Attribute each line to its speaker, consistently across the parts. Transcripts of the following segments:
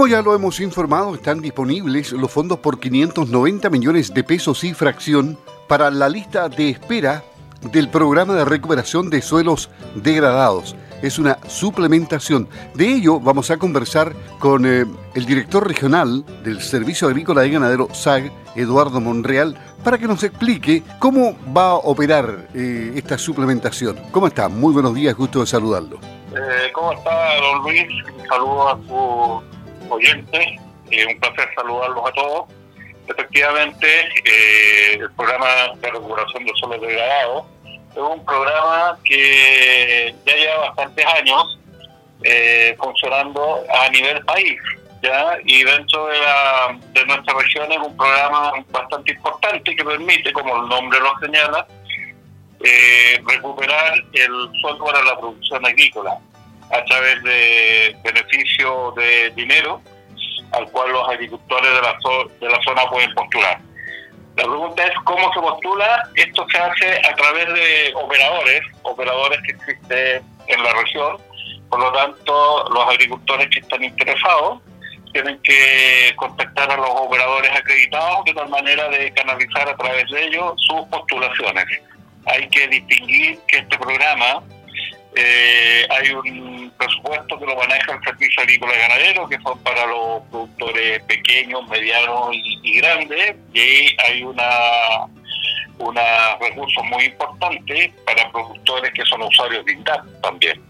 Speaker 1: Como ya lo hemos informado, están disponibles los fondos por 590 millones de pesos y fracción para la lista de espera del programa de recuperación de suelos degradados. Es una suplementación. De ello vamos a conversar con eh, el director regional del Servicio Agrícola y Ganadero SAG, Eduardo Monreal, para que nos explique cómo va a operar eh, esta suplementación. ¿Cómo está? Muy buenos días, gusto de saludarlo.
Speaker 2: Eh, ¿Cómo está, don Luis? Un saludo a su oyente. un placer saludarlos a todos. Efectivamente, el programa de recuperación de suelos degradados es un programa que ya lleva bastantes años eh, funcionando a nivel país. ¿ya? Y dentro de, la, de nuestra región es un programa bastante importante que permite, como el nombre lo señala, eh, recuperar el suelo para la producción agrícola a través de beneficios de dinero al cual los agricultores de la, de la zona pueden postular. La pregunta es cómo se postula. Esto se hace a través de operadores, operadores que existen en la región. Por lo tanto, los agricultores que están interesados tienen que contactar a los operadores acreditados de tal manera de canalizar a través de ellos sus postulaciones. Hay que distinguir que este programa eh, hay un presupuesto que lo maneja el Servicio Agrícola y Ganadero, que son para los productores pequeños, medianos y, grandes, y hay una una recurso muy importante para productores que son usuarios de INDAP también.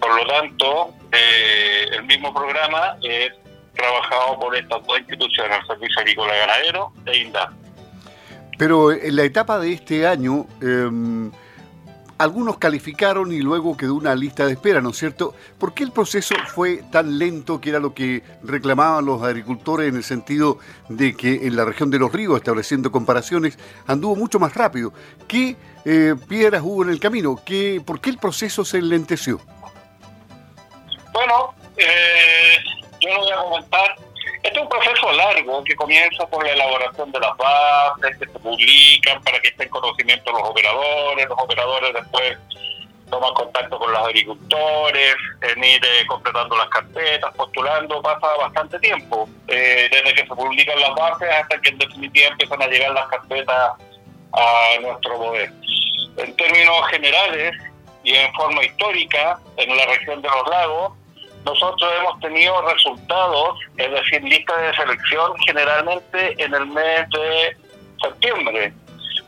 Speaker 2: Por lo tanto, eh, el mismo programa es trabajado por estas dos instituciones, el Servicio Agrícola y Ganadero e INDAP.
Speaker 1: Pero en la etapa de este año, eh, algunos calificaron y luego quedó una lista de espera, ¿no es cierto? ¿Por qué el proceso fue tan lento, que era lo que reclamaban los agricultores en el sentido de que en la región de los ríos, estableciendo comparaciones, anduvo mucho más rápido? ¿Qué eh, piedras hubo en el camino? ¿Qué, ¿Por qué el proceso se enlenteció?
Speaker 2: Bueno, eh, yo lo voy a comentar este es un proceso largo que comienza por la elaboración de las bases, que se publican para que estén en conocimiento los operadores, los operadores después toman contacto con los agricultores, en ir eh, completando las carpetas, postulando, pasa bastante tiempo, eh, desde que se publican las bases hasta que en definitiva empiezan a llegar las carpetas a nuestro poder. En términos generales y en forma histórica, en la región de los lagos, nosotros hemos tenido resultados, es decir, lista de selección generalmente en el mes de septiembre.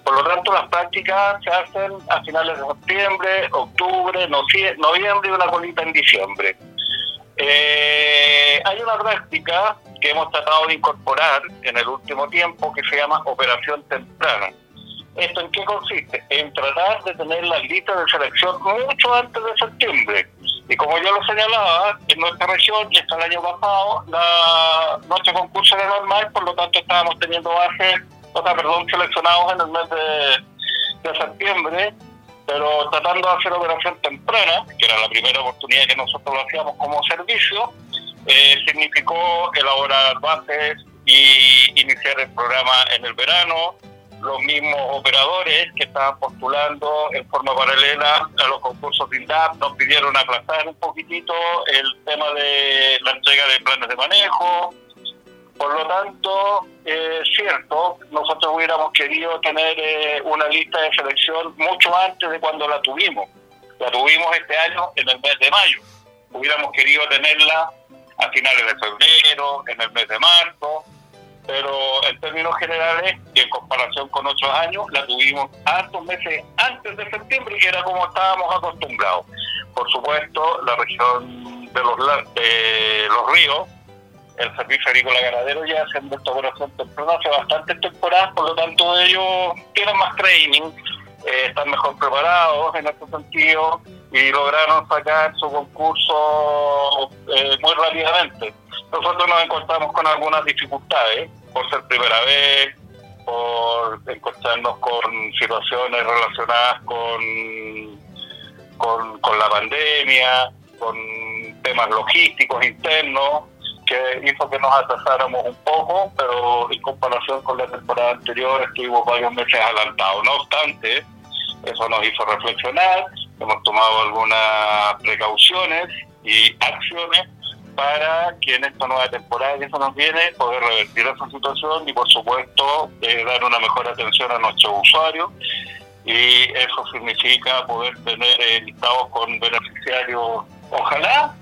Speaker 2: Por lo tanto, las prácticas se hacen a finales de septiembre, octubre, noviembre y una colita en diciembre. Eh, hay una práctica que hemos tratado de incorporar en el último tiempo que se llama operación temprana. ¿Esto en qué consiste? En tratar de tener las listas de selección mucho antes de septiembre y como yo lo señalaba, en nuestra región, y hasta el año pasado, la, nuestro concurso era normal, por lo tanto estábamos teniendo bases, o sea, perdón, seleccionados en el mes de, septiembre, pero tratando de hacer operación temprana, que era la primera oportunidad que nosotros lo hacíamos como servicio, eh, significó elaborar bases y iniciar el programa en el verano, los mismos operadores que estaban postulando en forma paralela a los concursos de INDAP nos pidieron aplazar un poquitito el tema de la entrega de planes de manejo. Por lo tanto, es cierto, nosotros hubiéramos querido tener eh, una lista de selección mucho antes de cuando la tuvimos. La tuvimos este año en el mes de mayo. Hubiéramos querido tenerla a finales de febrero, en el mes de marzo, pero en términos generales y en comparación con otros años, la tuvimos hartos meses antes de septiembre, que era como estábamos acostumbrados. Por supuesto, la región de los, de los ríos, el Servicio Agrícola Ganadero ya haciendo esta operación temprana hace bastantes temporadas, por lo tanto ellos tienen más training, eh, están mejor preparados en este sentido y lograron sacar su concurso eh, muy rápidamente. Nosotros nos encontramos con algunas dificultades, por ser primera vez, por encontrarnos con situaciones relacionadas con, con, la pandemia, con temas logísticos internos, que hizo que nos atrasáramos un poco, pero en comparación con la temporada anterior estuvimos varios meses adelantados. No obstante, eso nos hizo reflexionar, hemos tomado algunas precauciones y acciones para que en esta nueva temporada que se nos viene poder revertir esa situación y por supuesto eh, dar una mejor atención a nuestros usuarios y eso significa poder tener eh, listados con beneficiarios, ojalá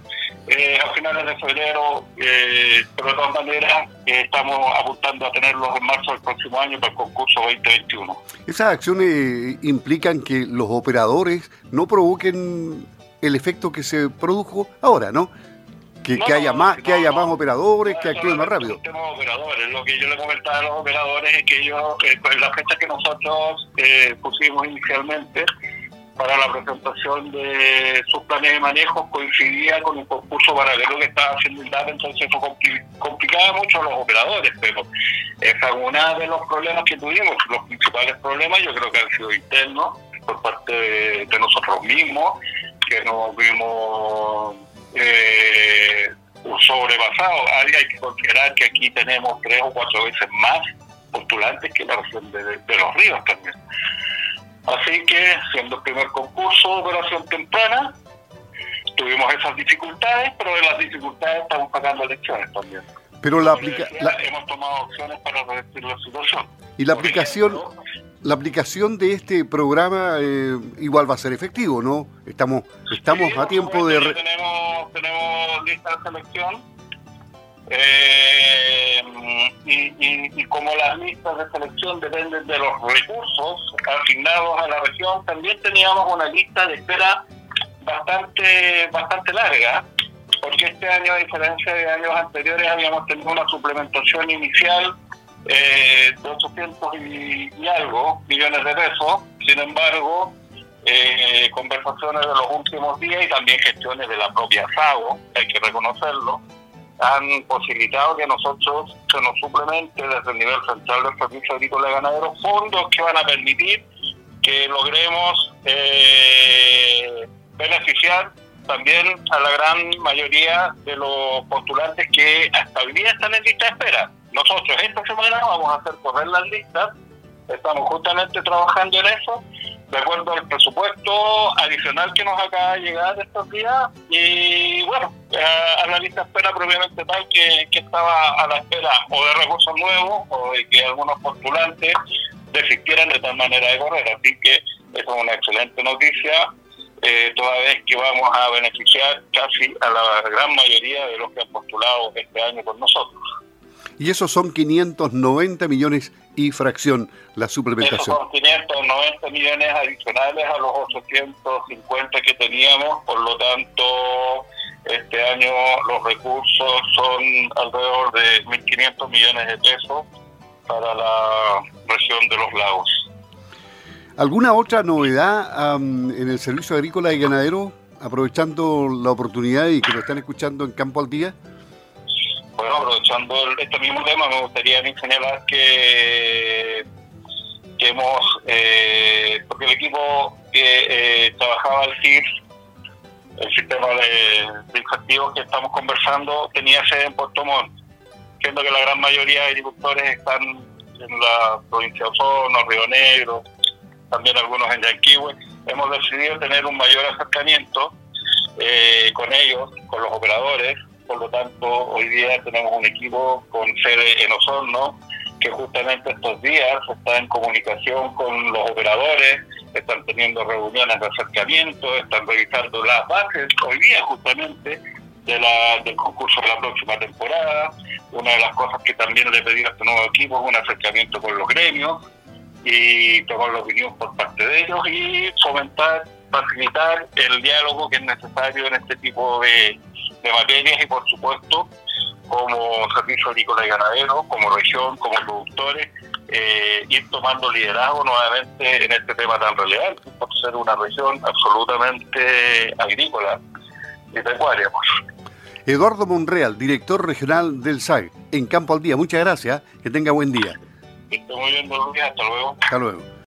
Speaker 2: eh, a finales de febrero, eh, pero de todas maneras eh, estamos apuntando a tenerlos en marzo del próximo año para el concurso 2021.
Speaker 1: Esas acciones implican que los operadores no provoquen el efecto que se produjo ahora, ¿no? Que, haya más que haya más operadores, que actúen más rápido.
Speaker 2: Operadores. Lo que yo le comentaba a los operadores es que ellos, pues la fecha que nosotros pusimos inicialmente, para la presentación de sus planes de manejo coincidía con un concurso paralelo que estaba haciendo el DAP, entonces eso complicaba mucho a los operadores, pero es alguna de los problemas que tuvimos, los principales problemas yo creo que han sido internos por parte de, nosotros mismos, que nos vimos eh, sobrepasados. Hay, que considerar que aquí tenemos tres o cuatro veces más postulantes que la región de los ríos también. Así que, siendo el primer concurso de operación temprana, tuvimos esas dificultades, pero de las dificultades estamos pagando lecciones también.
Speaker 1: Pero la, aplica
Speaker 2: hemos tomado opciones para revertir la situación.
Speaker 1: Y la aplicación, la aplicación de este programa eh, igual va a ser efectivo, ¿no? Estamos, estamos a tiempo de.
Speaker 2: Tenemos, tenemos lista de selección. Eh, y, como las listas de selección dependen de los recursos asignados a la región, también teníamos una lista de espera bastante, bastante larga, porque este año, a diferencia de años anteriores, habíamos tenido una suplementación inicial eh, de 800 y, algo millones de pesos, sin embargo, eh, conversaciones de los últimos días y también gestiones de la propia SAGO, hay que reconocerlo, han posibilitado que nosotros se nos suplemente desde el nivel central del Servicio Agrícola y Ganadero fondos que van a permitir que logremos eh, beneficiar también a la gran mayoría de los postulantes que hasta hoy día están en lista de espera. Nosotros esta semana vamos a hacer correr las listas, estamos justamente trabajando en eso de acuerdo al presupuesto adicional que nos acaba de llegar estos días y bueno, a la lista espera propiamente tal que, estaba a la espera o de recursos nuevos o de que algunos postulantes desistieran de tal manera de correr. Así que eso es una excelente noticia, eh, toda vez que vamos a beneficiar casi a la gran mayoría de los que han postulado este año con nosotros
Speaker 1: y esos son 590 millones y fracción la suplementación. Esos
Speaker 2: son 590 millones adicionales a los 850 que teníamos, por lo tanto este año los recursos son alrededor de 1.500 millones de pesos para la región de los lagos.
Speaker 1: ¿Alguna otra novedad en el servicio agrícola y ganadero, aprovechando la oportunidad y que nos están escuchando en Campo al Día?
Speaker 2: Bueno, aprovechando este mismo tema, me gustaría señalar que, que hemos, eh, porque el equipo que eh, trabajaba al CIR, el sistema de, de que estamos conversando, tenía sede en Puerto Montt, siendo que la gran mayoría de agricultores están en la provincia de Osorno, Río Negro, también algunos en Yanquihue. Hemos decidido tener un mayor acercamiento eh, con ellos, con los operadores, por lo tanto hoy día tenemos un equipo con sede en Osorno que justamente estos días está en comunicación con los operadores, están teniendo reuniones de acercamiento, están revisando las bases hoy día justamente de la, del concurso de la próxima temporada. Una de las cosas que también le pedí a este nuevo equipo es un acercamiento con los gremios y tomar la opinión por parte de ellos y fomentar, facilitar el diálogo que es necesario en este tipo de, de materias y por supuesto como servicio agrícola y ganadero, como región, como productores, eh, ir tomando liderazgo nuevamente en este tema tan relevante, por ser una región absolutamente agrícola y pecuaria.
Speaker 1: Eduardo Monreal, director regional del SAG, en Campo al Día. Muchas gracias, que tenga buen día.
Speaker 2: Que esté muy bien, hasta luego.
Speaker 1: Hasta luego.